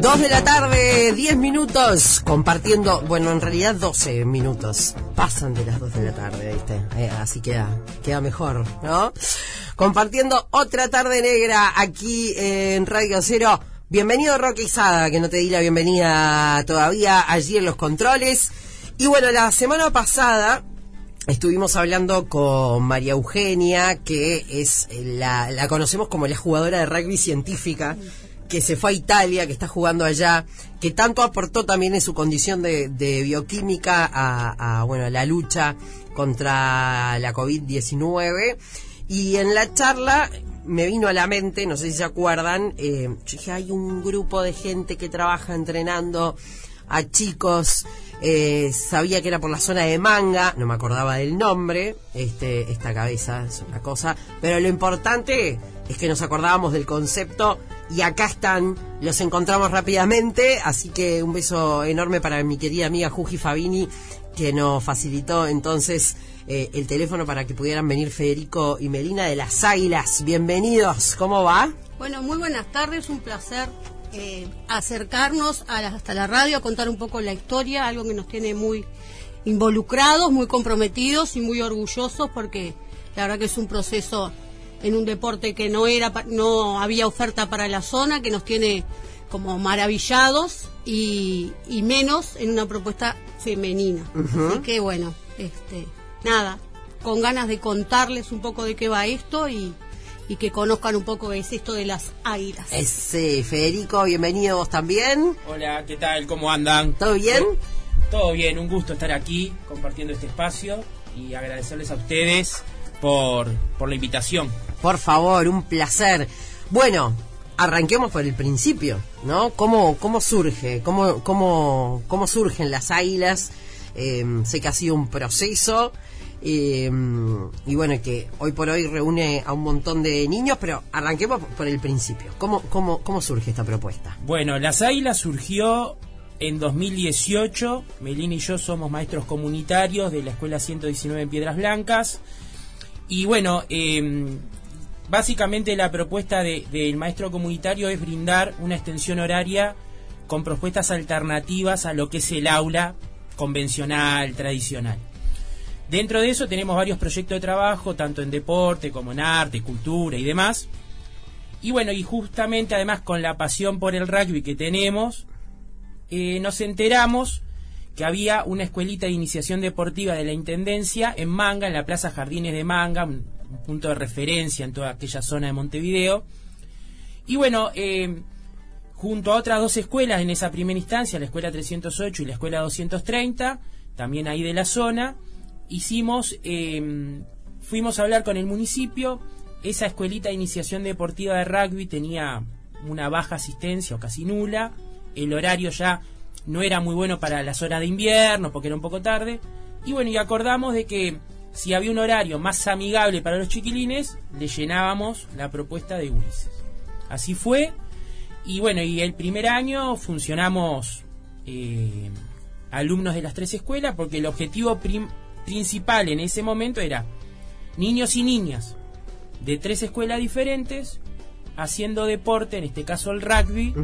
Dos de la tarde, 10 minutos, compartiendo, bueno, en realidad 12 minutos. Pasan de las 2 de la tarde, ¿viste? Eh, así queda, queda mejor, ¿no? Compartiendo otra tarde negra aquí en Radio Cero. Bienvenido Roque Isada, que no te di la bienvenida todavía allí en los controles. Y bueno, la semana pasada estuvimos hablando con María Eugenia, que es la, la conocemos como la jugadora de rugby científica que se fue a Italia, que está jugando allá, que tanto aportó también en su condición de, bioquímica a, bueno, a la lucha contra la COVID-19. Y en la charla me vino a la mente, no sé si se acuerdan, eh, dije, hay un grupo de gente que trabaja entrenando a chicos, eh, sabía que era por la zona de Manga, no me acordaba del nombre, este, esta cabeza es una cosa, pero lo importante es que nos acordábamos del concepto y acá están, los encontramos rápidamente, así que un beso enorme para mi querida amiga Juji Fabini, que nos facilitó entonces eh, el teléfono para que pudieran venir Federico y Melina de las Águilas. Bienvenidos, ¿cómo va? Bueno, muy buenas tardes, un placer eh, acercarnos hasta la radio a contar un poco la historia, algo que nos tiene muy involucrados, muy comprometidos y muy orgullosos porque la verdad que es un proceso en un deporte que no era no había oferta para la zona que nos tiene como maravillados y, menos en una propuesta femenina así que bueno este nada con ganas de contarles un poco de qué va esto y, y que conozcan un poco es esto de las águilas. Ese, Federico, bienvenido vos también. Hola, ¿qué tal? ¿Cómo andan? ¿Todo bien? Todo bien, un gusto estar aquí compartiendo este espacio y agradecerles a ustedes por, por la invitación. Por favor, un placer. Bueno, arranquemos por el principio, ¿no? ¿Cómo, cómo surge? ¿Cómo, cómo, cómo surgen las águilas? Eh, sé que ha sido un proceso eh, y bueno, que hoy por hoy reúne a un montón de niños, pero arranquemos por el principio. ¿Cómo, cómo, cómo surge esta propuesta? Bueno, las águilas surgió en 2018. Melina y yo somos maestros comunitarios de la Escuela 119 en Piedras Blancas. Y bueno, eh, básicamente la propuesta del maestro comunitario es brindar una extensión horaria con propuestas alternativas a lo que es el aula convencional, tradicional. Dentro de eso tenemos varios proyectos de trabajo, tanto en deporte como en arte, cultura y demás. Y bueno, y justamente además con la pasión por el rugby que tenemos, eh, nos enteramos que había una escuelita de iniciación deportiva de la Intendencia en Manga, en la Plaza Jardines de Manga, un, punto de referencia en toda aquella zona de Montevideo. Y bueno, eh, junto a otras dos escuelas en esa primera instancia, la Escuela 308 y la Escuela 230, también ahí de la zona, hicimos, eh, fuimos a hablar con el municipio, esa escuelita de iniciación deportiva de rugby tenía una baja asistencia o casi nula, el horario ya no era muy bueno para las horas de invierno porque era un poco tarde. Y bueno, y acordamos de que si había un horario más amigable para los chiquilines, le llenábamos la propuesta de Ulises. Así fue. Y bueno, y el primer año funcionamos eh, alumnos de las tres escuelas porque el objetivo principal en ese momento era niños y niñas de tres escuelas diferentes haciendo deporte, en este caso el rugby,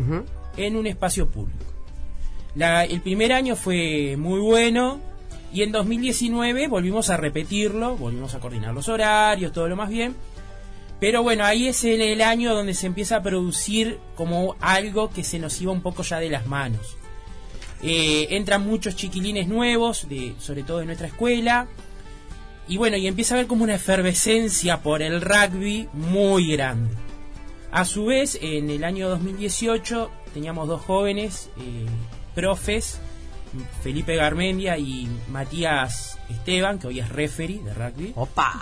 en un espacio público el primer año fue muy bueno y en 2019 volvimos a repetirlo, volvimos a coordinar los horarios, todo lo más bien. Pero bueno, ahí es el, año donde se empieza a producir como algo que se nos iba un poco ya de las manos. Eh, entran muchos chiquilines nuevos, sobre todo de nuestra escuela. Y bueno, y empieza a haber como una efervescencia por el rugby muy grande. A su vez, en el año 2018 teníamos dos jóvenes, eh, profes, Felipe Garmendia y Matías Esteban, que hoy es referee de rugby. ¡Opa!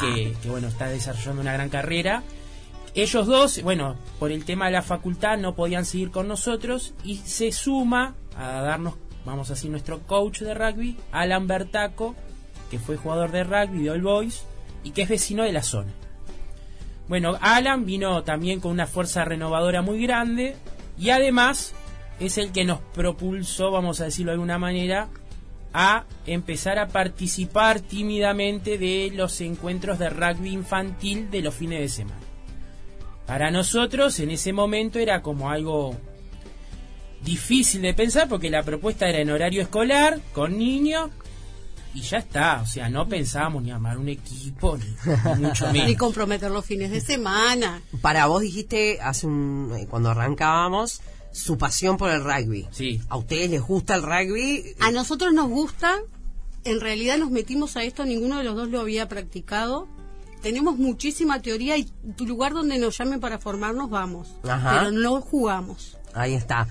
Que, bueno, está desarrollando una gran carrera. Ellos dos, bueno, por el tema de la facultad no podían seguir con nosotros y se suma a darnos, vamos a decir, nuestro coach de rugby, Alan Bertaco, que fue jugador de rugby de All Boys y que es vecino de la zona. Bueno, Alan vino también con una fuerza renovadora muy grande y además es el que nos propulsó, vamos a decirlo de alguna manera, a empezar a participar tímidamente de los encuentros de rugby infantil de los fines de semana. Para nosotros en ese momento era como algo difícil de pensar porque la propuesta era en horario escolar, con niños, y ya está. O sea, no pensábamos ni armar un equipo, ni, mucho menos. Ni comprometer los fines de semana. Para vos dijiste hace un, eh, cuando arrancábamos su pasión por el rugby. Sí. ¿A ustedes les gusta el rugby? A nosotros nos gusta, en realidad nos metimos a esto, ninguno de los dos lo había practicado. Tenemos muchísima teoría y tu lugar donde nos llamen para formarnos vamos, Ajá. pero no jugamos. Ahí está.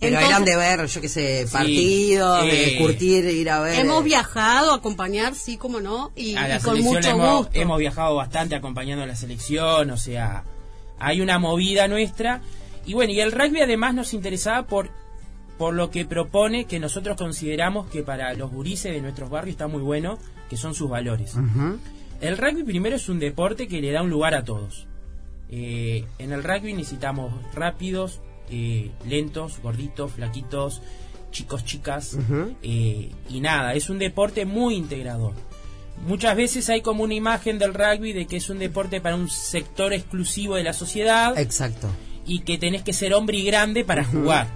Pero Entonces- eran de ver, yo qué sé, partidos, de eh, curtir, ir a ver. Hemos viajado, acompañar, sí, como no, y, a la y con mucho hemos, gusto. hemos viajado bastante acompañando a la selección, o sea, hay una movida nuestra. Y bueno, y el rugby además nos interesaba por, por lo que propone, que nosotros consideramos que para los gurises de nuestros barrios está muy bueno, que son sus valores. El rugby primero es un deporte que le da un lugar a todos. Eh, en el rugby necesitamos rápidos, eh, lentos, gorditos, flaquitos, chicos, chicas. Eh, y nada, es un deporte muy integrador. Muchas veces hay como una imagen del rugby de que es un deporte para un sector exclusivo de la sociedad Exacto. Y que tenés que ser hombre y grande para jugar.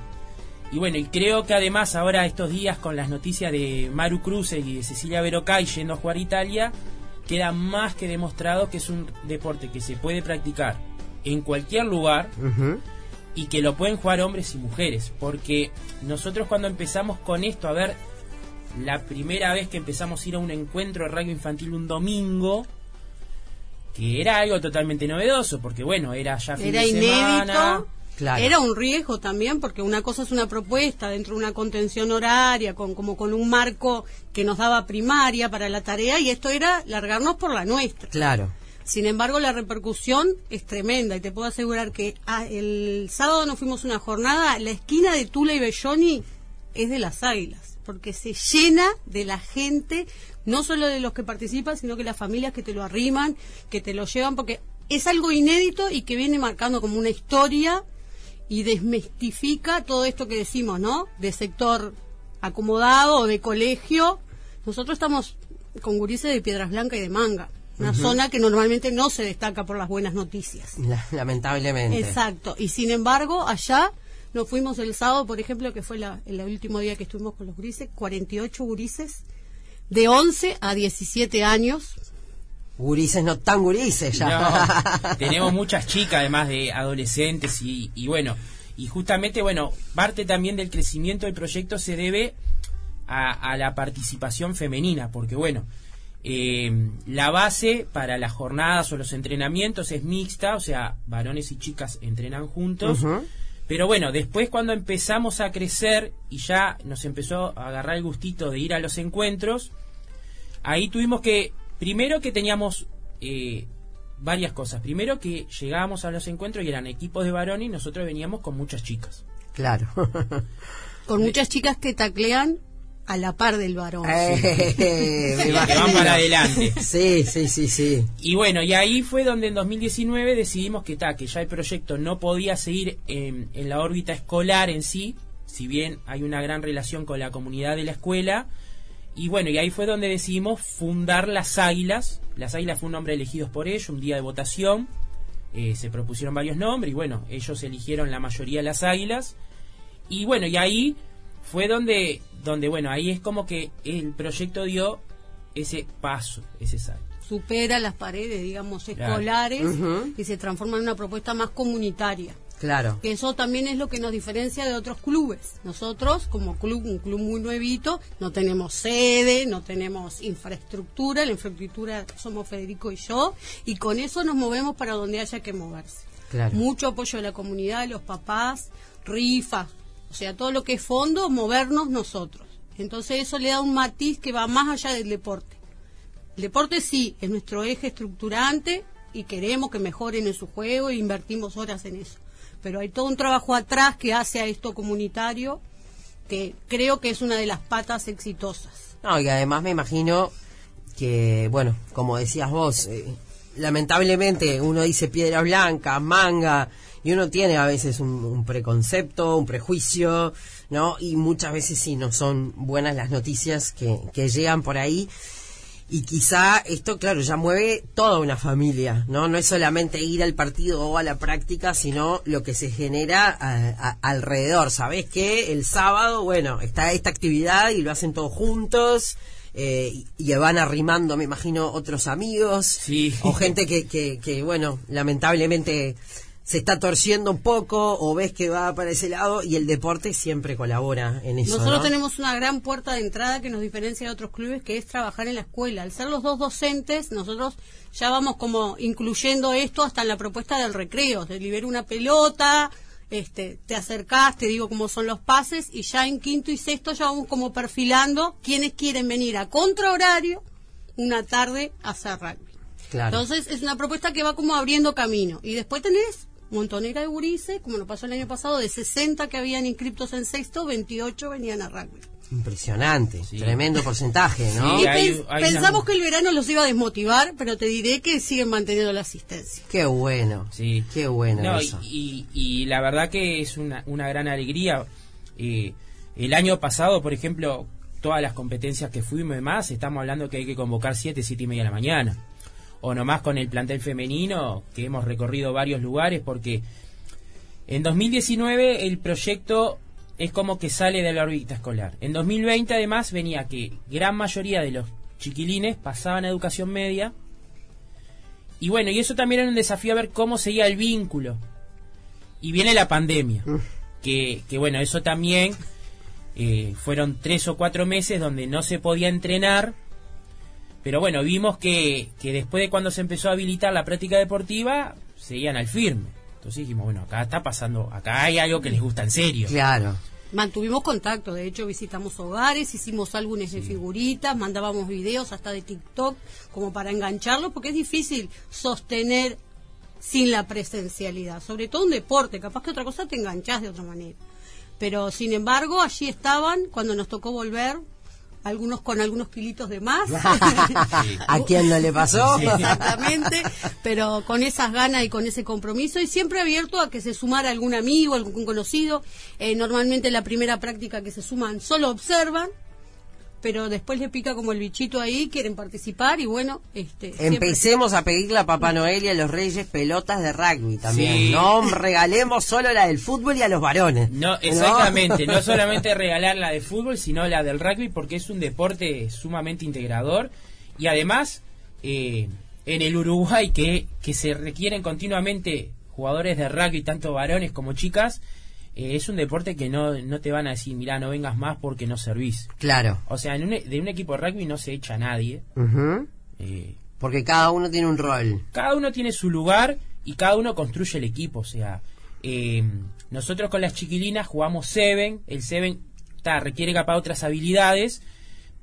Y bueno, y creo que además ahora estos días con las noticias de Maru Cruz y de Cecilia Verocay yendo a jugar a Italia, queda más que demostrado que es un deporte que se puede practicar en cualquier lugar y que lo pueden jugar hombres y mujeres. Porque nosotros cuando empezamos con esto, a ver, la primera vez que empezamos a ir a un encuentro de rugby infantil un domingo, que era algo totalmente novedoso, porque bueno, era ya fin Era de semana. inédito. Claro. Era un riesgo también, porque una cosa es una propuesta dentro de una contención horaria, con como con un marco que nos daba primaria para la tarea, y esto era largarnos por la nuestra. Claro. Sin embargo, la repercusión es tremenda y te puedo asegurar que ah, el sábado nos fuimos una jornada, la esquina de Tula y Belloni es de las águilas, porque se llena de la gente, no solo de los que participan, sino que las familias que te lo arriman, que te lo llevan, porque es algo inédito y que viene marcando como una historia y desmistifica todo esto que decimos, ¿no? De sector acomodado o de colegio. Nosotros estamos con gurises de Piedras Blancas y de Manga, una zona que normalmente no se destaca por las buenas noticias. La- lamentablemente. Exacto. Y sin embargo, allá nos fuimos el sábado, por ejemplo, que fue la- el último día que estuvimos con los gurises, 48 gurises de 11 a 17 años. Gurises, no tan gurises ya. No, tenemos muchas chicas además de adolescentes y, y bueno, y justamente, bueno, parte también del crecimiento del proyecto se debe a, a la participación femenina, porque bueno, eh, la base para las jornadas o los entrenamientos es mixta, o sea, varones y chicas entrenan juntos. Pero bueno, después cuando empezamos a crecer y ya nos empezó a agarrar el gustito de ir a los encuentros, ahí tuvimos que, primero que teníamos eh, varias cosas. Primero que llegábamos a los encuentros y eran equipos de varones y nosotros veníamos con muchas chicas. Claro. Con muchas chicas que taclean a la par del varón. Eh, van para adelante. Sí, sí, sí, sí. Y bueno, y ahí fue donde en 2019 decidimos que, ta, que ya el proyecto no podía seguir en, en la órbita escolar en sí, si bien hay una gran relación con la comunidad de la escuela. Y bueno, y ahí fue donde decidimos fundar las Águilas. Las Águilas fue un nombre elegido por ellos, un día de votación. Eh, se propusieron varios nombres y bueno, ellos eligieron la mayoría de las Águilas. Y bueno, y ahí fue donde, donde bueno, ahí es como que el proyecto dio ese paso, ese salto. Supera las paredes, digamos, Claro. escolares y se transforma en una propuesta más comunitaria. Claro. Que eso también es lo que nos diferencia de otros clubes. Nosotros, como club, un club muy nuevito, no tenemos sede, no tenemos infraestructura, la infraestructura somos Federico y yo, y con eso nos movemos para donde haya que moverse. Claro. Mucho apoyo de la comunidad, de los papás, rifas, o sea, todo lo que es fondo, movernos nosotros. Entonces eso le da un matiz que va más allá del deporte. El deporte sí, es nuestro eje estructurante y queremos que mejoren en su juego e invertimos horas en eso. Pero hay todo un trabajo atrás que hace a esto comunitario que creo que es una de las patas exitosas. No, y además me imagino que, bueno, como decías vos, eh, lamentablemente uno dice piedra blanca, manga, y uno tiene a veces un, un preconcepto, un prejuicio, ¿no? Y muchas veces sí no son buenas las noticias que, que llegan por ahí. Y quizá esto, claro, ya mueve toda una familia, ¿no? No es solamente ir al partido o a la práctica, sino lo que se genera alrededor. ¿Sabés qué? El sábado, bueno, está esta actividad y lo hacen todos juntos. Eh, y van arrimando, me imagino, otros amigos o gente que, que, que, bueno, lamentablemente se está torciendo un poco o ves que va para ese lado y el deporte siempre colabora en eso. Nosotros tenemos una gran puerta de entrada que nos diferencia de otros clubes que es trabajar en la escuela. Al ser los dos docentes, nosotros ya vamos como incluyendo esto hasta en la propuesta del recreo, de liberar una pelota, este, te acercás, te digo cómo son los pases y ya en quinto y sexto ya vamos como perfilando quienes quieren venir a contrahorario una tarde a hacer rugby. Entonces es una propuesta que va como abriendo camino. Y después tenés montonera de gurises, como nos pasó el año pasado, de 60 que habían inscriptos en sexto, 28 venían a rugby. Impresionante, tremendo porcentaje, ¿no? pensamos que el verano los iba a desmotivar, pero te diré que siguen manteniendo la asistencia. Qué bueno, sí. qué bueno eso. Y, la verdad que es una, una gran alegría. Eh, el año pasado, por ejemplo, todas las competencias que fuimos y demás, estamos hablando que hay que convocar 7, 7 y media de la mañana o nomás con el plantel femenino, que hemos recorrido varios lugares, porque en 2019 el proyecto es como que sale de la órbita escolar. En 2020 además venía que gran mayoría de los chiquilines pasaban a educación media. Y bueno, y eso también era un desafío a ver cómo seguía el vínculo. Y viene la pandemia, que, que bueno, eso también eh, fueron tres o cuatro meses donde no se podía entrenar pero bueno, vimos que, que después de cuando se empezó a habilitar la práctica deportiva, seguían al firme. Entonces dijimos, bueno, acá está pasando, acá hay algo que les gusta en serio. Claro. Mantuvimos contacto, de hecho visitamos hogares, hicimos álbumes de figuritas, mandábamos videos hasta de TikTok como para engancharlos, porque es difícil sostener sin la presencialidad, sobre todo un deporte, capaz que otra cosa te enganchás de otra manera. Pero sin embargo, allí estaban cuando nos tocó volver, algunos con algunos kilitos de más. ¿A quién no le pasó? Exactamente, pero con esas ganas y con ese compromiso y siempre abierto a que se sumara algún amigo, algún conocido. Eh, normalmente la primera práctica que se suman solo observan pero después le pica como el bichito ahí, quieren participar y bueno, este... Empecemos a pedirle a Papá Noel y a los Reyes pelotas de rugby también. No regalemos solo la del fútbol y a los varones. No, exactamente, no, solamente regalar la de fútbol, sino la del rugby porque es un deporte sumamente integrador y además eh, en el Uruguay que, que se requieren continuamente jugadores de rugby, tanto varones como chicas, eh, es un deporte que no, no te van a decir, mira, no vengas más porque no servís. Claro. O sea, en un, de un equipo de rugby no se echa a nadie. Eh, porque cada uno tiene un rol. Cada uno tiene su lugar y cada uno construye el equipo. O sea, eh, nosotros con las chiquilinas jugamos Seven. El Seven requiere capaz otras habilidades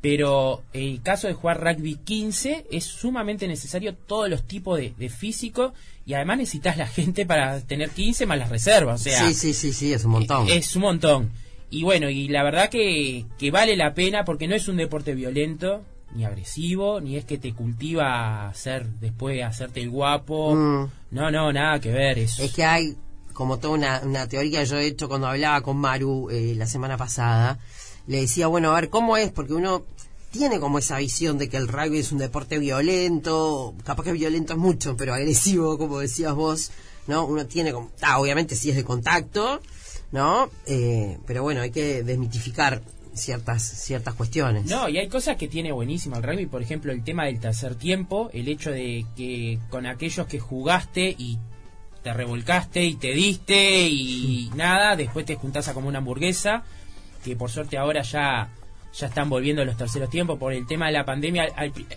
pero el caso de jugar rugby 15 es sumamente necesario todos los tipos de, físico y además necesitas la gente para tener 15 más las reservas. O sea, sí, sí, sí, sí, es un montón. Es un montón. Y bueno, y la verdad que, que vale la pena porque no es un deporte violento, ni agresivo, ni es que te cultiva hacer después hacerte el guapo. Mm. No, no, nada que ver. eso. Es que hay como toda una, una teoría que yo he hecho cuando hablaba con Maru eh, la semana pasada le decía, bueno, a ver, ¿cómo es? Porque uno tiene como esa visión de que el rugby es un deporte violento, capaz que violento es mucho, pero agresivo, como decías vos, ¿no? Uno tiene como, ah, obviamente si es de contacto, ¿no? Eh, pero bueno, hay que desmitificar ciertas ciertas cuestiones. No, y hay cosas que tiene buenísimo el rugby, por ejemplo, el tema del tercer tiempo, el hecho de que con aquellos que jugaste y te revolcaste y te diste y nada, después te juntás a como una hamburguesa que por suerte ahora ya, ya están volviendo los terceros tiempos. Por el tema de la pandemia,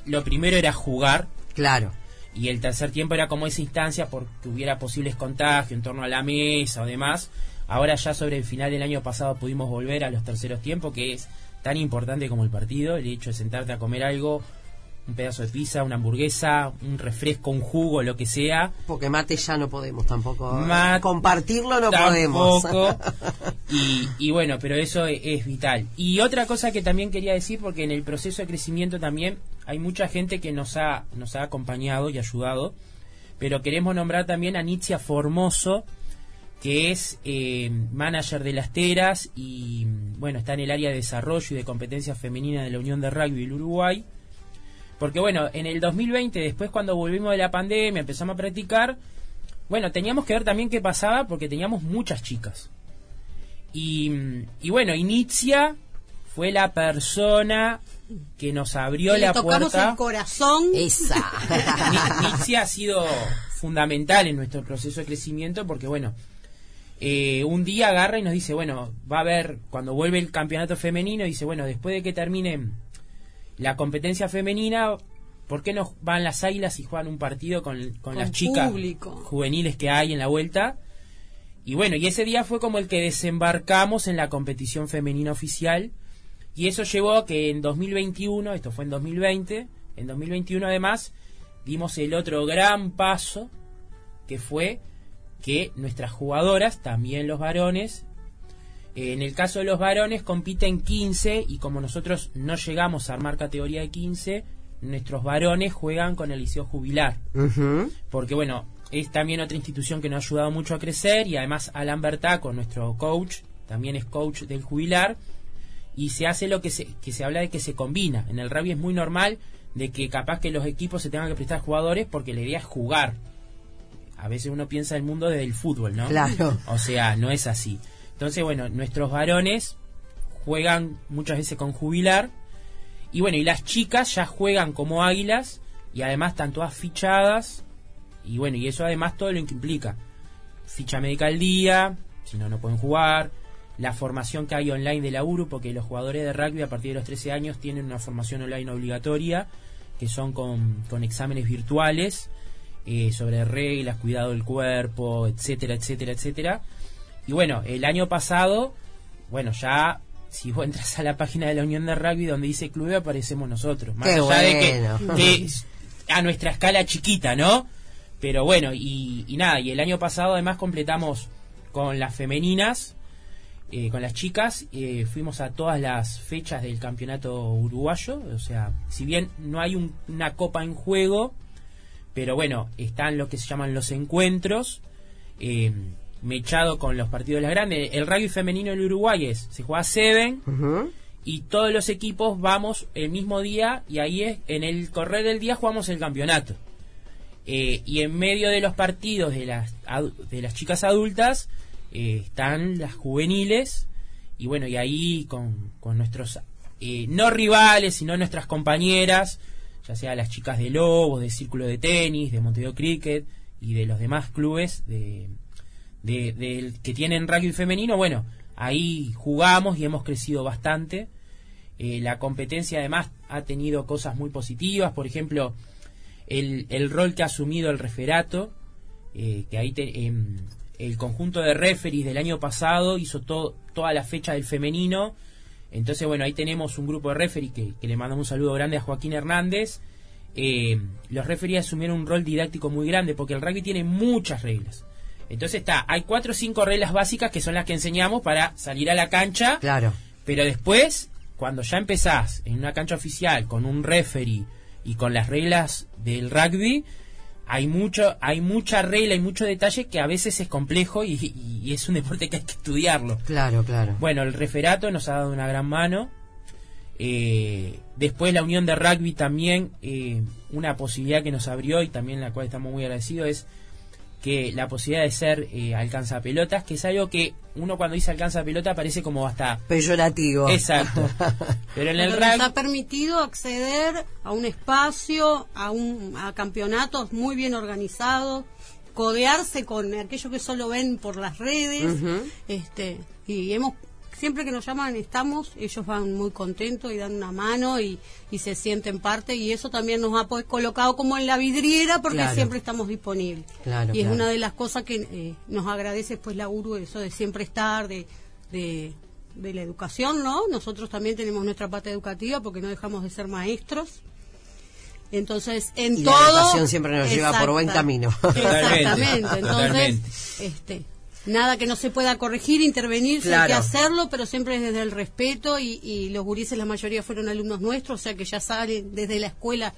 lo primero era jugar. Claro. Y el tercer tiempo era como esa instancia porque hubiera posibles contagios en torno a la mesa o demás. Ahora ya sobre el final del año pasado pudimos volver a los terceros tiempos, que es tan importante como el partido, el hecho de sentarte a comer algo un pedazo de pizza, una hamburguesa, un refresco, un jugo, lo que sea. Porque mate ya no podemos tampoco. Compartirlo no podemos. y, y, bueno, pero eso es, vital. Y otra cosa que también quería decir, porque en el proceso de crecimiento también hay mucha gente que nos ha, nos ha acompañado y ayudado, pero queremos nombrar también a Nitzia Formoso, que es eh, manager de las Teras y bueno, está en el área de desarrollo y de competencia femenina de la Unión de Rugby del Uruguay Porque bueno, en el 2020, después cuando volvimos de la pandemia, empezamos a practicar, bueno, teníamos que ver también qué pasaba porque teníamos muchas chicas. Y, y bueno, Inicia fue la persona que nos abrió Que le la tocamos puerta. el corazón. Esa. Ni- Nixia ha sido fundamental en nuestro proceso de crecimiento porque, bueno, eh, un día agarra y nos dice, bueno, va a haber, cuando vuelve el campeonato femenino, dice, bueno, después de que termine la competencia femenina, ¿por qué no van las águilas y juegan un partido con, con Con las chicas público. juveniles que hay en la vuelta? Y bueno, y ese día fue como el que desembarcamos en la competición femenina oficial. Y eso llevó a que en 2021, esto fue en 2020, en 2021 además, dimos el otro gran paso, que fue que nuestras jugadoras, también los varones, en el caso de los varones compiten 15 y como nosotros no llegamos a armar categoría de 15, nuestros varones juegan con el liceo jubilar porque bueno, es también otra institución que nos ha ayudado mucho a crecer y además Alan Bertaco, nuestro coach, también es coach del jubilar y se hace lo que se, que se habla de que se combina. En el rugby es muy normal de que capaz que los equipos se tengan que prestar jugadores porque la idea es jugar. A veces uno piensa el mundo desde el fútbol, ¿no? Claro. O sea, no es así. Entonces, bueno, nuestros varones juegan muchas veces con jubilar y bueno, y las chicas ya juegan como águilas y además están todas fichadas y bueno, y eso además todo lo que implica. Ficha médica al día, si no, no pueden jugar. La formación que hay online de la URU, porque los jugadores de rugby a partir de los 13 años tienen una formación online obligatoria, que son con, con exámenes virtuales eh, sobre reglas, cuidado del cuerpo, etcétera, etcétera, etcétera. Y bueno, el año pasado, bueno, ya si vos entras a la página de la Unión de Rugby donde dice club aparecemos nosotros. Más Qué allá de que, que a nuestra escala chiquita, ¿no? Pero bueno, y, y nada, y el año pasado además completamos con las femeninas, eh, con las chicas, eh, fuimos a todas las fechas del campeonato uruguayo, o sea, si bien no hay un- una copa en juego, pero bueno, están lo que se llaman los encuentros, eh, mechado con los partidos de las grandes. El rugby femenino en Uruguay es, se juega Seven, y todos los equipos vamos el mismo día y ahí es en el correr del día jugamos el campeonato Eh, y en medio de los partidos de las de las chicas adultas eh, están las juveniles y bueno y ahí con, con nuestros eh, no rivales sino nuestras compañeras ya sea las chicas de Lobos de Círculo de Tenis de Montevideo Cricket y de los demás clubes de, de- del que tienen rugby femenino, bueno, ahí jugamos y hemos crecido bastante. Eh, la competencia además ha tenido cosas muy positivas, por ejemplo, el, el rol que ha asumido el referato, eh, que ahí te- em, el conjunto de referees del año pasado hizo to- toda la fecha del femenino. Entonces, bueno, ahí tenemos un grupo de referees que, que le mandamos un saludo grande a Joaquín Hernández. Eh, los referees asumieron un rol didáctico muy grande porque el rugby tiene muchas reglas. Entonces está, hay cuatro o cinco reglas básicas que son las que enseñamos para salir a la cancha. Claro. Pero después, cuando ya empezás en una cancha oficial con un referee y con las reglas del rugby, hay mucho, hay mucha regla y mucho detalle que a veces es complejo y, y- y es un deporte que hay que estudiarlo. Claro, claro. Bueno, el referato nos ha dado una gran mano. Eh, después la Unión de Rugby también, eh, una posibilidad que nos abrió y también la cual estamos muy agradecidos es que la posibilidad de ser eh, alcanzapelotas, que es algo que uno cuando dice alcanzapelota parece como hasta... Peyorativo. Exacto. Pero en el Pero nos rugby... ha permitido acceder a un espacio, a, un, a campeonatos muy bien organizados, codearse con aquellos que solo ven por las redes, este, y hemos siempre que nos llaman estamos, ellos van muy contentos y dan una mano y, y se sienten parte y eso también nos ha pues, colocado como en la vidriera porque Claro. siempre estamos disponibles. Claro, y es claro. una de las cosas que eh, nos agradece pues la URU, eso de siempre estar, de, de, de la educación, ¿no? Nosotros también tenemos nuestra parte educativa porque no dejamos de ser maestros. Entonces, en Y la todo... educación siempre nos lleva por buen camino. Exactamente. Entonces, totalmente. este, nada que no se pueda corregir, intervenir, hay que hacerlo, pero siempre desde el respeto y, y los gurises, la mayoría fueron alumnos nuestros, o sea que ya salen desde la escuela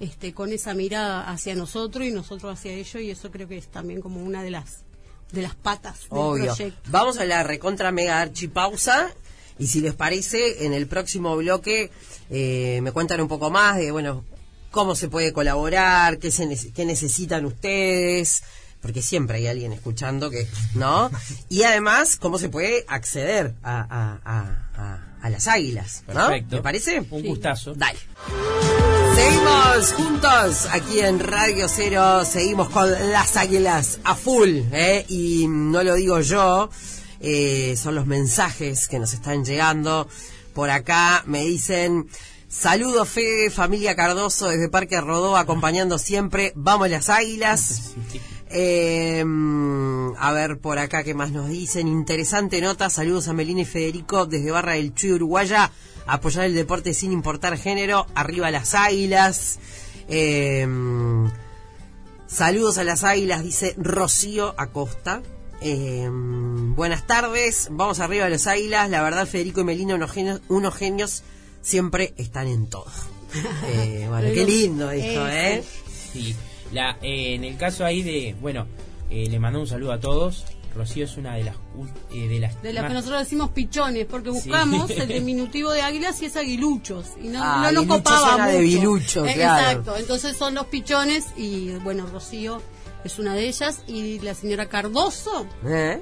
este, con esa mirada hacia nosotros y nosotros hacia ellos y eso creo que es también como una de las de las patas del Obvio. proyecto. Vamos a la recontra mega archipausa. Y si les parece, en el próximo bloque eh, me cuentan un poco más de, bueno, cómo se puede colaborar, qué, se, qué necesitan ustedes, porque siempre hay alguien escuchando que, ¿no? Y además, cómo se puede acceder a, a- a- a- las águilas, ¿no? Perfecto. ¿Te parece? Un gustazo. Dale. Seguimos juntos aquí en Radio Cero, seguimos con las águilas a full, ¿eh? y no lo digo yo, eh, son los mensajes que nos están llegando. Por acá me dicen, saludos Fede, familia Cardoso desde Parque Rodó, acompañando siempre, vamos las águilas. Eh, a ver, por acá, ¿qué más nos dicen? Interesante nota. Saludos a Melina y Federico desde Barra del Chuy, Uruguaya. Apoyar el deporte sin importar género. Arriba las águilas. Eh, saludos a las águilas, dice Rocío Acosta. Eh, buenas tardes. Vamos arriba a las águilas. La verdad, Federico y Melina, unos genios, unos genios siempre están en todo. Eh, bueno, qué lindo esto, ¿eh? Sí, la, eh, en el caso ahí de, bueno, eh, le mando un saludo a todos. Rocío es una de las eh, de las De más- que nosotros decimos pichones, porque Sí. buscamos el diminutivo de águilas y es aguiluchos. Y no, Ah, no nos copaba mucho. de bilucho, Eh, claro. Exacto, entonces son los pichones y bueno, Rocío es una de ellas y la señora Cardoso ¿Eh?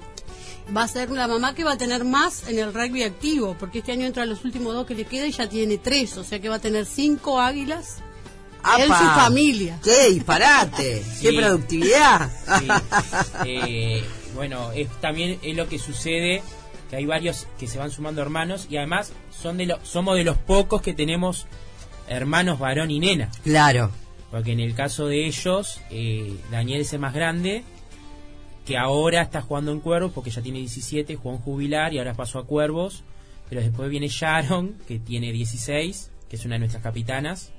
va a ser la mamá que va a tener más en el rugby activo, porque este año entra los últimos dos que le queda y ya tiene tres, o sea que va a tener cinco águilas en su ¡Apa! familia. ¡Qué disparate! ¡Qué Sí. productividad! Sí. Eh, bueno, es, también es lo que sucede que hay varios que se van sumando hermanos y además son de lo- somos de los pocos que tenemos hermanos varón y nena. claro. Porque en el caso de ellos, eh, Daniel es el más grande, que ahora está jugando en Cuervos porque ya tiene 17, jugó en jubilar y ahora pasó a Cuervos. Pero después viene Sharon, que tiene 16, que es una de nuestras capitanas.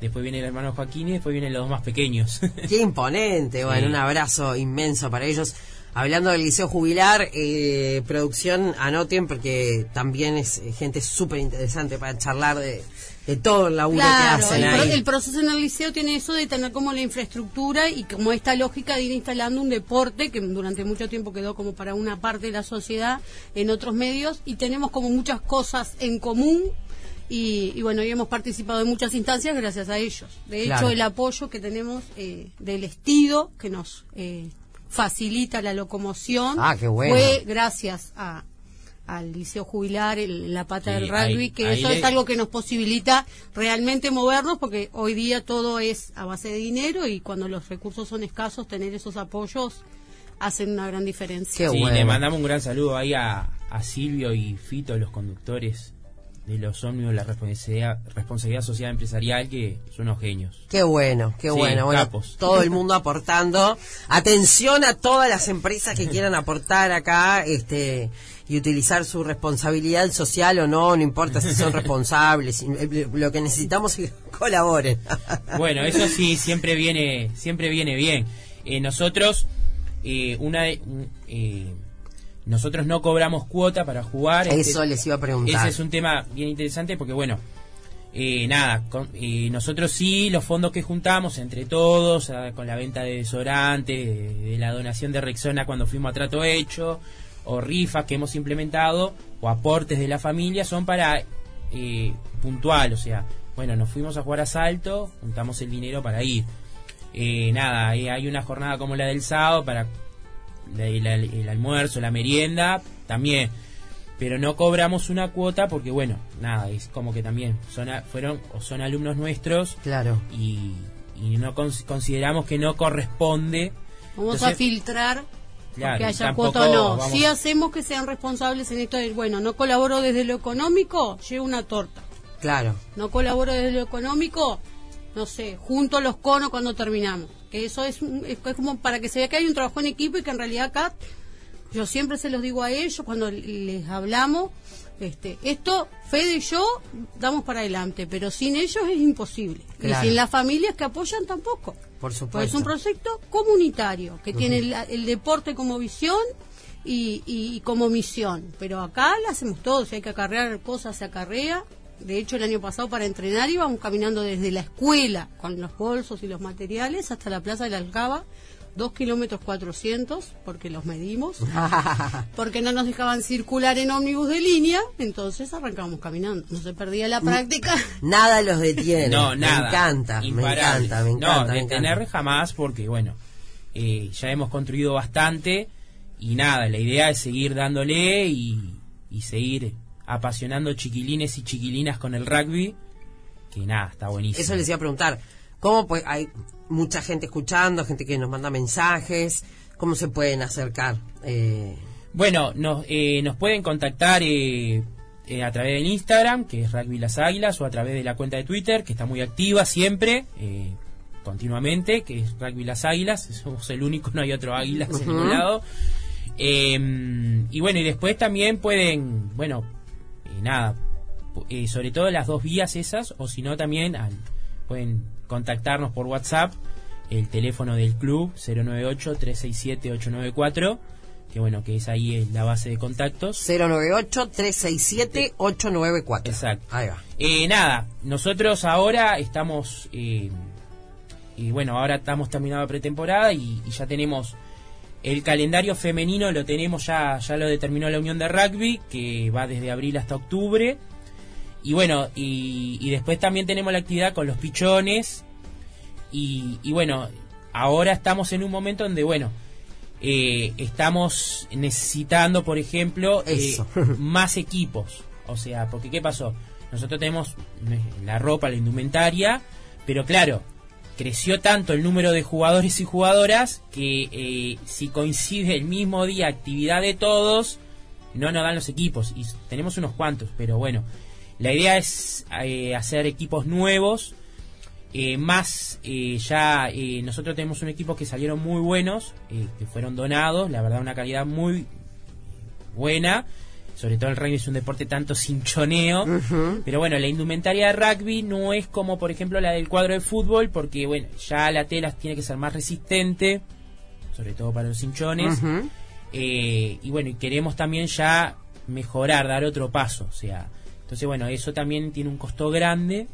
Después viene el hermano Joaquín y después vienen los dos más pequeños. ¡Qué imponente! Bueno, Sí. un abrazo inmenso para ellos. Hablando del Liceo Jubilar, eh, producción, anoten porque también es eh, gente súper interesante para charlar de, de todo el laburo Claro, que hacen el, ahí. el proceso en el liceo tiene eso de tener como la infraestructura y como esta lógica de ir instalando un deporte que durante mucho tiempo quedó como para una parte de la sociedad en otros medios y tenemos como muchas cosas en común y, y bueno, y hemos participado en muchas instancias gracias a ellos. De hecho, el apoyo que tenemos eh, del estido que nos eh, facilita la locomoción Ah, qué bueno. fue gracias a al liceo jubilar, el- la pata Sí, del rugby, ahí- que ahí eso le- es algo que nos posibilita realmente movernos porque hoy día todo es a base de dinero y cuando los recursos son escasos tener esos apoyos hacen una gran diferencia. Qué sí, bueno. le mandamos un gran saludo ahí a, a Silvio y Fito, los conductores de los ómnibus, la responsabilidad, responsabilidad social empresarial, que son unos genios. Qué bueno, qué Sí, bueno. bueno todo el mundo aportando. Atención a todas las empresas que quieran aportar acá este y utilizar su responsabilidad social o no, no importa si son responsables. eh, Lo que necesitamos es que colaboren. Bueno, eso sí, siempre viene, siempre viene bien. Eh, nosotros, eh, una eh, nosotros no cobramos cuota para jugar. Eso Este- les iba a preguntar. Ese es un tema bien interesante porque, bueno, eh, nada, con- eh, nosotros sí, los fondos que juntamos entre todos, ah, con la venta de desodorante, de, de la donación de Rexona cuando fuimos a trato hecho, o rifas que hemos implementado, o aportes de la familia, son para eh, puntual, o sea, bueno, nos fuimos a jugar a salto, juntamos el dinero para ir. Eh, nada, eh, hay una jornada como la del sábado para el, el almuerzo, la merienda, también. Pero no cobramos una cuota porque, bueno, nada, es como que también son a- fueron o son alumnos nuestros Claro. y, y no cons- consideramos que no corresponde. Vamos Entonces, a filtrar claro, que haya cuota o no. vamos- Si hacemos que sean responsables en esto de, bueno, no colaboro desde lo económico, llevo una torta. Claro. No colaboro desde lo económico, no sé, junto los conos cuando terminamos. Que eso es, un- es como para que se vea que hay un trabajo en equipo y que en realidad acá, yo siempre se los digo a ellos cuando les hablamos, este, esto, Fede y yo damos para adelante, pero sin ellos es imposible. Claro. Y sin las familias que apoyan tampoco. Por Pues supuesto. es un proyecto comunitario que tiene el, el deporte como visión y, y- y como misión. Pero acá lo hacemos todo. Si hay que acarrear cosas, se acarrea. De hecho, el año pasado para entrenar íbamos caminando desde la escuela con los bolsos y los materiales hasta la Plaza de la Alcaba 2 kilómetros 400, porque los medimos, porque no nos dejaban circular en ómnibus de línea, entonces arrancamos caminando. No se perdía la práctica. Nada los detiene. No, nada. Me encanta, me encanta, me encanta. No, detener encanta. jamás porque, bueno, eh, ya hemos construido bastante y nada, la idea es seguir dándole y, y seguir apasionando chiquilines y chiquilinas con el rugby, que nada, está buenísimo. Eso les iba a preguntar. ¿Cómo pues hay mucha gente escuchando, gente que nos manda mensajes? ¿Cómo se pueden acercar? Eh, Bueno, nos, eh, nos pueden contactar eh, eh, a través del Instagram, que es Rugby Las Águilas, o a través de la cuenta de Twitter, que está muy activa siempre, eh, continuamente, que es Rugby Las Águilas. Somos el único, no hay otro Águilas en ningún lado. Eh, y bueno, y después también pueden, bueno, nada, eh, sobre todo las dos vías esas, o si no también al- pueden contactarnos por WhatsApp, el teléfono del club 098-367-894, que bueno, que es ahí eh, la base de contactos. 098-367-894. Exacto. Ahí va. Eh, nada, nosotros ahora estamos, eh, y bueno, ahora estamos terminando la pretemporada y, y ya tenemos el calendario femenino, lo tenemos ya, ya lo determinó la Unión de Rugby, que va desde abril hasta octubre. Y bueno, y, y después también tenemos la actividad con los pichones. Y, y bueno, ahora estamos en un momento donde, bueno, eh, estamos necesitando, por ejemplo, eh, más equipos. O sea, porque ¿qué pasó? Nosotros tenemos eh, la ropa, la indumentaria, pero claro, creció tanto el número de jugadores y jugadoras que eh, si coincide el mismo día actividad de todos, no nos dan los equipos. Y tenemos unos cuantos, pero bueno, la idea es eh, hacer equipos nuevos. eh, más eh, ya nosotros tenemos un equipo que salieron muy buenos, que fueron donados, la verdad una calidad muy buena. Sobre todo el rugby es un deporte tanto cinchoneo. Pero bueno, la indumentaria de rugby no es como, por ejemplo, la del cuadro de fútbol, porque bueno, ya la tela tiene que ser más resistente, sobre todo para los hinchones. Ujú. Eh, y bueno, y queremos también ya mejorar, dar otro paso. O sea, entonces bueno, eso también tiene un costo grande.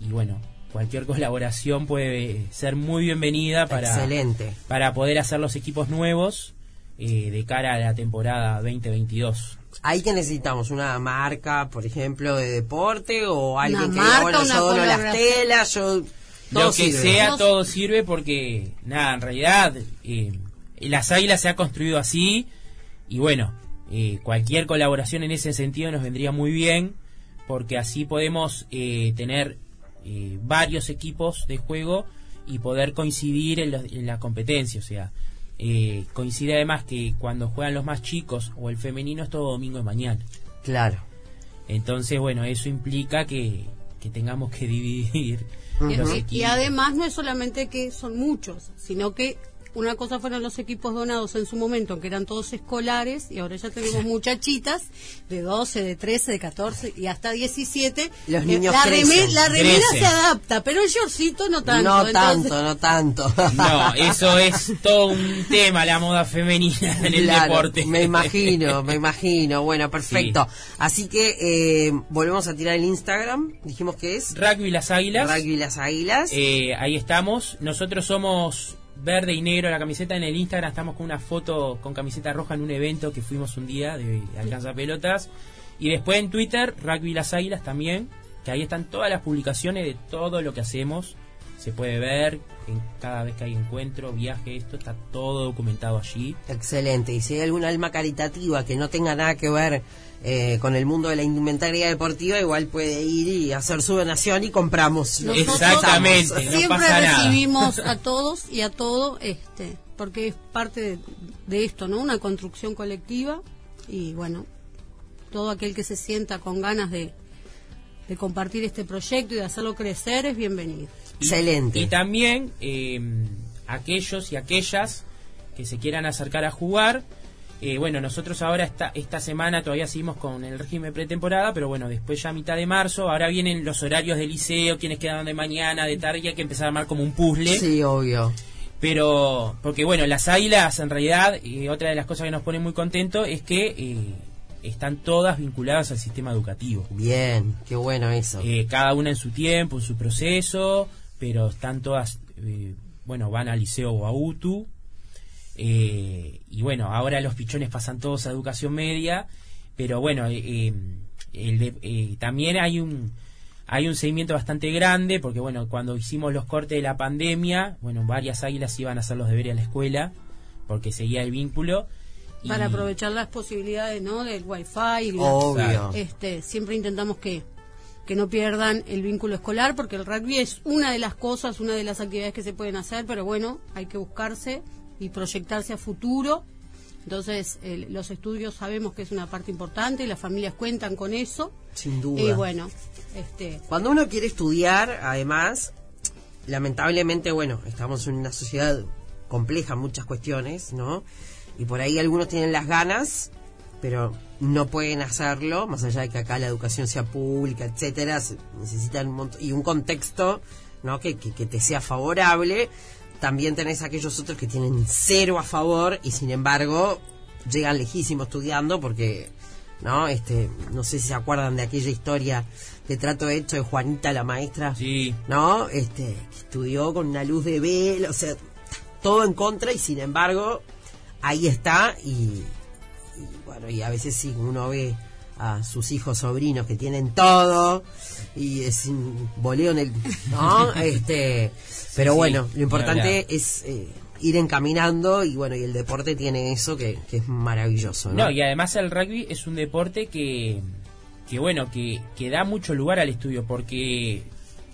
Y bueno, cualquier colaboración puede ser muy bienvenida para, Excelente. para poder hacer los equipos nuevos eh, de cara a la temporada 2022. Ahí que necesitamos una marca, por ejemplo, de deporte o alguien que marca, diga, bueno, yo dono las telas, yo... todo Lo que sirve. sea, todo sirve porque, nada, en realidad, eh, las águilas se ha construido así y bueno, eh, cualquier colaboración en ese sentido nos vendría muy bien porque así podemos eh, tener eh, varios equipos de juego y poder coincidir en, los- en la competencia, o sea, eh, coincide además que cuando juegan los más chicos o el femenino es todo domingo de mañana. Claro. Entonces, bueno, eso implica que, que tengamos que dividir Y- los y, equipos. y además no es solamente que son muchos, sino que una cosa fueron los equipos donados en su momento, que eran todos escolares, y ahora ya tenemos muchachitas de 12, de 13, de 14 y hasta 17. Los que niños la, crecen. reme- la remera se adapta, pero el shortcito no tanto. no entonces- tanto, no tanto. No, eso es todo un tema, la moda femenina en el Claro, deporte. Me imagino, me imagino. Bueno, perfecto. Así que eh, volvemos a tirar el Instagram. Dijimos que es Rugby Las Águilas. Rugby Las Águilas. Eh, ahí estamos. Nosotros somos verde y negro la camiseta. En el Instagram estamos con una foto con camiseta roja en un evento que fuimos un día de Alcanza Pelotas. Y después en Twitter, Rugby Las Águilas también. Que ahí están todas las publicaciones de todo lo que hacemos. Se puede ver en cada vez que hay encuentro, viaje, esto está todo documentado allí. Excelente. Y si hay alguna alma caritativa que no tenga nada que ver eh, con el mundo de la indumentaria deportiva, igual puede ir y hacer su donación y compramos. Nosotros Exactamente, no Siempre pasa nada. recibimos a todos y a todo, este, porque es parte de, de esto, ¿no? Una construcción colectiva y bueno, todo aquel que se sienta con ganas de, de compartir este proyecto y de hacerlo crecer es bienvenido. Excelente. Y, también eh, aquellos y aquellas que se quieran acercar a jugar. eh, bueno, nosotros ahora esta, esta semana todavía seguimos con el régimen pretemporada, pero bueno, después ya a mitad de marzo, ahora vienen los horarios del liceo, quienes quedan de mañana, de tarde, y hay que empezar a armar como un puzzle. Sí, obvio. Pero, porque bueno, las águilas en realidad, eh, otra de las cosas que nos pone muy contentos es que eh, están todas vinculadas al sistema educativo. Bien, qué bueno eso. Eh, cada una en su tiempo, en su proceso, pero están todas, eh, bueno, van al liceo o a UTU, Eh, y bueno, ahora los pichones pasan todos a educación media, pero bueno, eh, eh, el de- eh, también hay un hay un seguimiento bastante grande porque bueno, cuando hicimos los cortes de la pandemia, bueno, varias águilas iban a hacer los deberes a la escuela porque seguía el vínculo. y- Para aprovechar las posibilidades, ¿no? Del wifi. y la- Obvio. este, siempre intentamos que, que no pierdan el vínculo escolar, porque el rugby es una de las cosas, una de las actividades que se pueden hacer, pero bueno, hay que buscarse y proyectarse a futuro. Entonces, el- los estudios sabemos que es una parte importante y las familias cuentan con eso. Sin duda. Y bueno, este, Cuando uno quiere estudiar, además, lamentablemente, bueno, estamos en una sociedad compleja en muchas cuestiones, ¿no? Y por ahí algunos tienen las ganas, pero no pueden hacerlo, más allá de que acá la educación sea pública, etcétera, se necesitan un montón, y un contexto, ¿no? Que, que, que te sea favorable. También tenés aquellos otros que tienen cero a favor y sin embargo llegan lejísimos estudiando porque ¿no? Este, no sé si se acuerdan de aquella historia de trato hecho de Juanita la maestra, Sí, ¿no? Este, que estudió con una luz de vela, o sea, todo en contra y sin embargo ahí está y bueno, y a veces sí uno ve a sus hijos sobrinos que tienen todo y es un boleo en el, ¿no? Este, pero sí, bueno, lo importante es eh, ir encaminando y bueno, y el deporte tiene eso que, que es maravilloso, ¿no? No, y además el rugby es un deporte que, que bueno, que, que da mucho lugar al estudio, porque,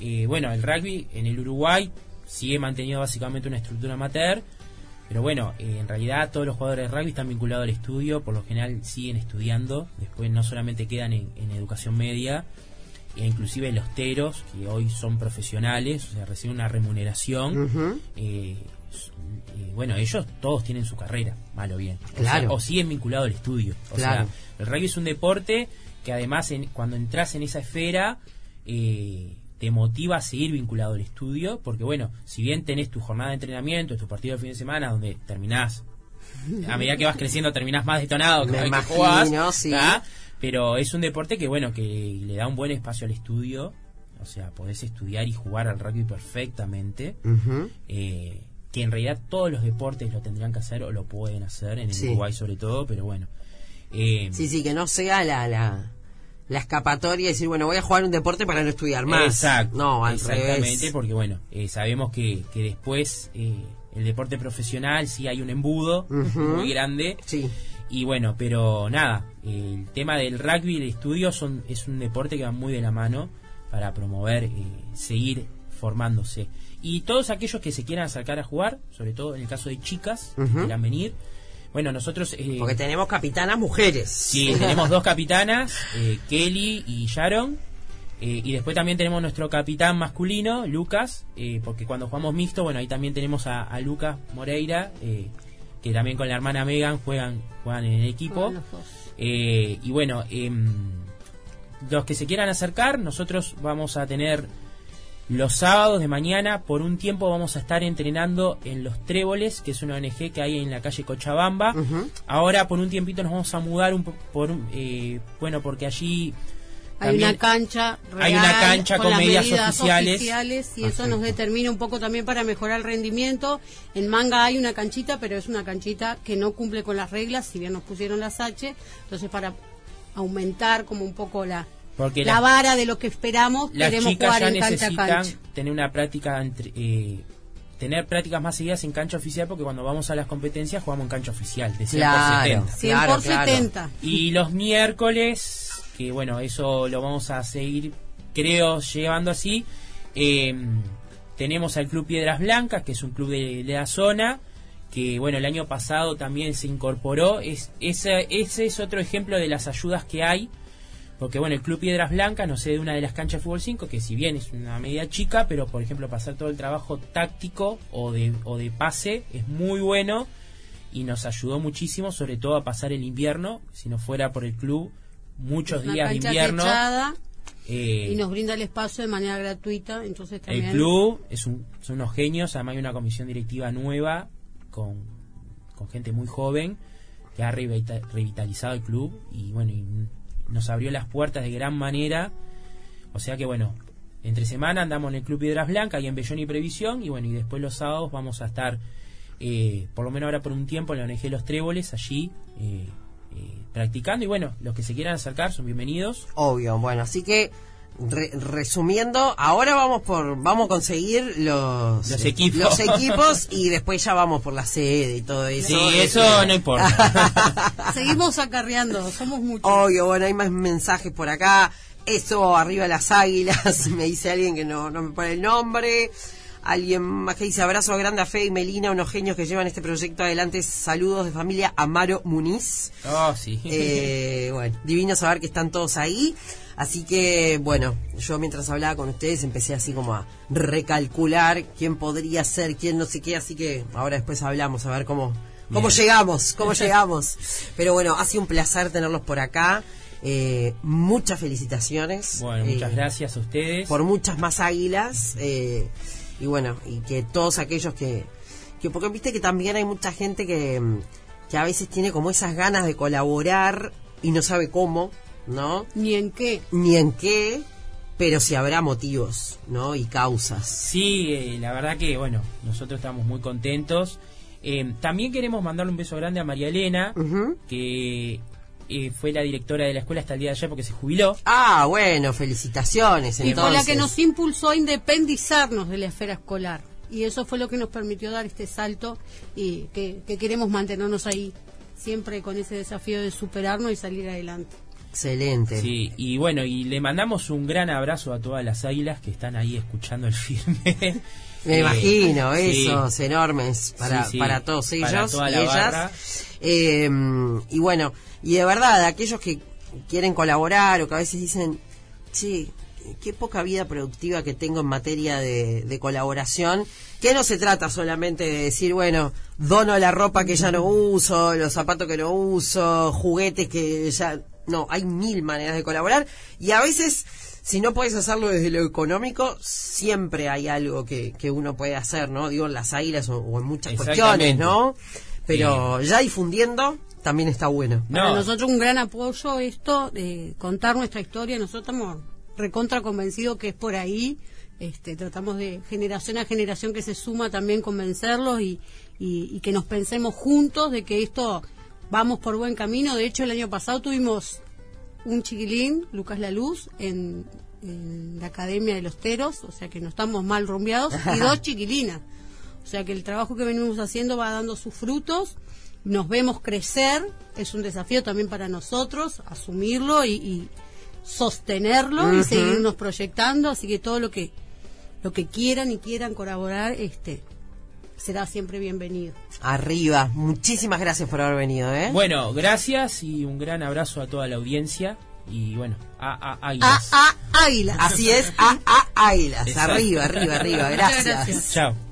eh, bueno, el rugby en el Uruguay sigue manteniendo básicamente una estructura amateur, pero bueno, eh, en realidad todos los jugadores de rugby están vinculados al estudio, por lo general siguen estudiando, después no solamente quedan en, en educación media, e inclusive los teros, que hoy son profesionales, o sea, reciben una remuneración. Eh, eh, bueno, ellos todos tienen su carrera, mal o bien. O, Claro. sea, o siguen vinculados al estudio. O Claro. sea, el rugby es un deporte que además en- cuando entras en esa esfera eh, te motiva a seguir vinculado al estudio, porque bueno, si bien tenés tu jornada de entrenamiento, tu partido de fin de semana, donde terminás, a medida que vas creciendo terminás más detonado Me cada que imagino, jugás, pero es un deporte que bueno, que le da un buen espacio al estudio, o sea, podés estudiar y jugar al rugby perfectamente eh, que en realidad todos los deportes lo tendrían que hacer o lo pueden hacer en el Sí. Uruguay sobre todo, pero bueno. Eh, Sí, sí, que no sea la, la, la escapatoria y decir, bueno, voy a jugar un deporte para no estudiar más. Exacto. No, al exactamente, revés. porque bueno, eh, sabemos que, que después eh, el deporte profesional sí hay un embudo muy grande. Sí, Y bueno, pero nada, el tema del rugby y el estudio son, es un deporte que va muy de la mano para promover, eh, seguir formándose. Y todos aquellos que se quieran acercar a jugar, sobre todo en el caso de chicas, que quieran venir. Bueno, nosotros... eh, porque tenemos capitanas mujeres. Sí, tenemos dos capitanas, eh, Kelly y Sharon. eh, y después también tenemos nuestro capitán masculino, Lucas, eh, porque cuando jugamos mixto, bueno, ahí también tenemos a, a Lucas Moreira, eh, que también con la hermana Megan juegan, juegan en el equipo. Eh, y bueno, em, los que se quieran acercar, nosotros vamos a tener los sábados de mañana, por un tiempo vamos a estar entrenando en Los Tréboles, que es una ONG que hay en la calle Cochabamba. Ahora por un tiempito nos vamos a mudar un po- por eh, bueno porque allí Hay una cancha real, hay una cancha con las medidas oficiales. y eso nos determina un poco también para mejorar el rendimiento. En Manga hay una canchita, pero es una canchita que no cumple con las reglas, si bien nos pusieron las H, entonces para aumentar como un poco la, porque la vara de lo que esperamos, las queremos chicas jugar ya en necesitan cancha. tener una práctica entre- eh, tener prácticas más seguidas en cancha oficial porque cuando vamos a las competencias jugamos en cancha oficial de 100 Claro. por 70 100 Claro, por claro. 70. y los miércoles que bueno eso lo vamos a seguir creo llevando así eh, tenemos al club Piedras Blancas que es un club de, de la zona que bueno el año pasado también se incorporó es ese, ese es otro ejemplo de las ayudas que hay porque bueno el club Piedras Blancas no sé de una de las canchas de fútbol 5 que si bien es una medida chica pero por ejemplo hacer todo el trabajo táctico o de, o de pase es muy bueno y nos ayudó muchísimo, sobre todo a pasar el invierno. Si no fuera por el club, muchos Una días de invierno. eh, y nos brinda el espacio de manera gratuita, entonces también el club es un- son unos genios, además hay una comisión directiva nueva con, con gente muy joven que ha revita- revitalizado el club y bueno, y nos abrió las puertas de gran manera. O sea que bueno, entre semana andamos en el Club Piedras Blancas y en Bellón y Previsión y bueno, y después los sábados vamos a estar eh, por lo menos ahora por un tiempo en la ONG Los Tréboles, allí eh, eh, practicando. Y bueno, los que se quieran acercar son bienvenidos. Obvio, bueno, así que re- resumiendo, ahora vamos por vamos a conseguir los Los equipos. los equipos y después ya vamos por la sede y todo eso. Sí, Este, eso no importa. Seguimos acarreando, somos muchos. Obvio, bueno, hay más mensajes por acá. Eso, arriba las águilas, me dice alguien que no, no me pone el nombre. Alguien más que dice abrazo grande a Fe y Melina, unos genios que llevan este proyecto adelante. Saludos de familia Amaro Muniz. Oh, sí. Eh, bueno, divino saber que están todos ahí. Así que, bueno, yo mientras hablaba con ustedes empecé así como a recalcular quién podría ser, quién no sé qué. Así que ahora después hablamos a ver cómo, cómo Bien. llegamos, cómo llegamos. Pero bueno, ha sido un placer tenerlos por acá. Eh, muchas felicitaciones. Bueno, muchas Eh, gracias a ustedes. por muchas más águilas eh, y bueno y que todos aquellos que, que porque viste que también hay mucha gente que, mm, que a veces tiene como esas ganas de colaborar y no sabe cómo no Ni en qué. ni en qué pero si habrá motivos no y causas Sí, eh, la verdad que, bueno, nosotros estamos muy contentos. Eh, también queremos mandarle un beso grande a María Elena, que eh, fue la directora de la escuela hasta el día de ayer porque se jubiló. ah bueno felicitaciones Y fue la entonces que nos impulsó a independizarnos de la esfera escolar. Y eso fue lo que nos permitió dar este salto y que, que queremos mantenernos ahí, siempre con ese desafío de superarnos y salir adelante. excelente Sí, y bueno, y le mandamos un gran abrazo a todas las águilas que están ahí escuchando el firme. Me Eh, imagino, sí. esos enormes para, Sí, sí, para todos ellos para toda y la ellas. barra. Eh, y bueno, y de verdad, aquellos que quieren colaborar o que a veces dicen, sí, qué poca vida productiva que tengo en materia de, de colaboración, que no se trata solamente de decir, bueno, dono la ropa que ya no uso, los zapatos que no uso, juguetes que ya... No, hay mil maneras de colaborar y a veces si no puedes hacerlo desde lo económico, siempre hay algo que, que uno puede hacer, ¿no? Digo, en las águilas o, o en muchas cuestiones. ¿no? Pero ya difundiendo también está bueno. Para No. nosotros un gran apoyo esto, de contar nuestra historia. Nosotros estamos recontra convencidos que es por ahí. Este, tratamos de generación a generación que se suma también convencerlos y, y- y que nos pensemos juntos de que esto vamos por buen camino. De hecho, el año pasado tuvimos un chiquilín, Lucas La Luz, en, en la Academia de los Teros, o sea que no estamos mal rumbeados, y dos chiquilinas. O sea que el trabajo que venimos haciendo va dando sus frutos, nos vemos crecer, es un desafío también para nosotros, asumirlo y, y sostenerlo y seguirnos proyectando, así que todo lo que lo que quieran y quieran colaborar, este será siempre bienvenido. Arriba. Muchísimas gracias por haber venido, ¿eh? Bueno, gracias y un gran abrazo a toda la audiencia. Y bueno, a, a, A, águilas. a, águilas. Así es, a, a águilas. Exacto. Arriba, arriba, arriba. Gracias. Chao.